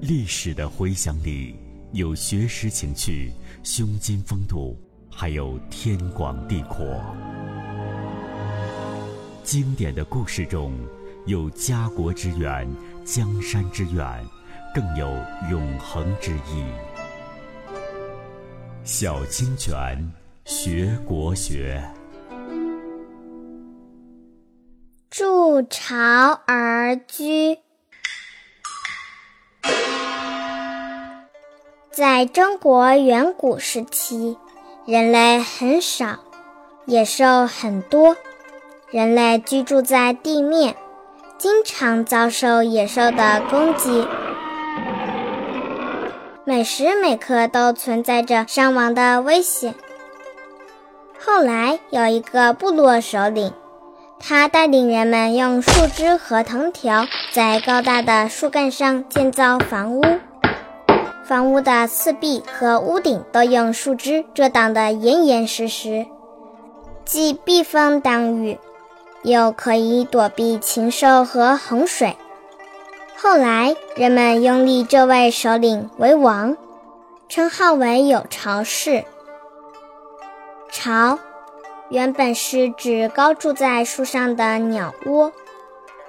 历史的回响里有学识情趣、胸襟风度，还有天广地阔；经典的故事中有家国之远、江山之远，更有永恒之意。小清泉学国学，筑巢而居。在中国远古时期，人类很少，野兽很多。人类居住在地面，经常遭受野兽的攻击，每时每刻都存在着伤亡的危险。后来有一个部落首领，他带领人们用树枝和藤条在高大的树干上建造房屋。房屋的四壁和屋顶都用树枝遮挡得严严实实，既避风挡雨，又可以躲避禽兽和洪水。后来，人们拥立这位首领为王，称号为有巢氏。巢，原本是指高住在树上的鸟窝，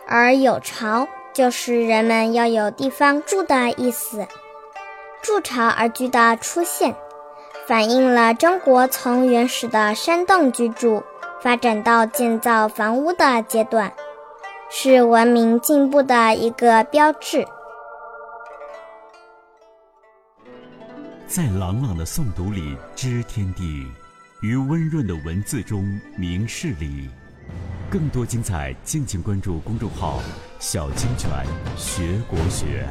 而有巢就是人们要有地方住的意思。筑巢而居的出现，反映了中国从原始的山洞居住发展到建造房屋的阶段，是文明进步的一个标志。在朗朗的诵读里知天地，于温润的文字中明事理。更多精彩，敬请关注公众号“小清泉学国学”。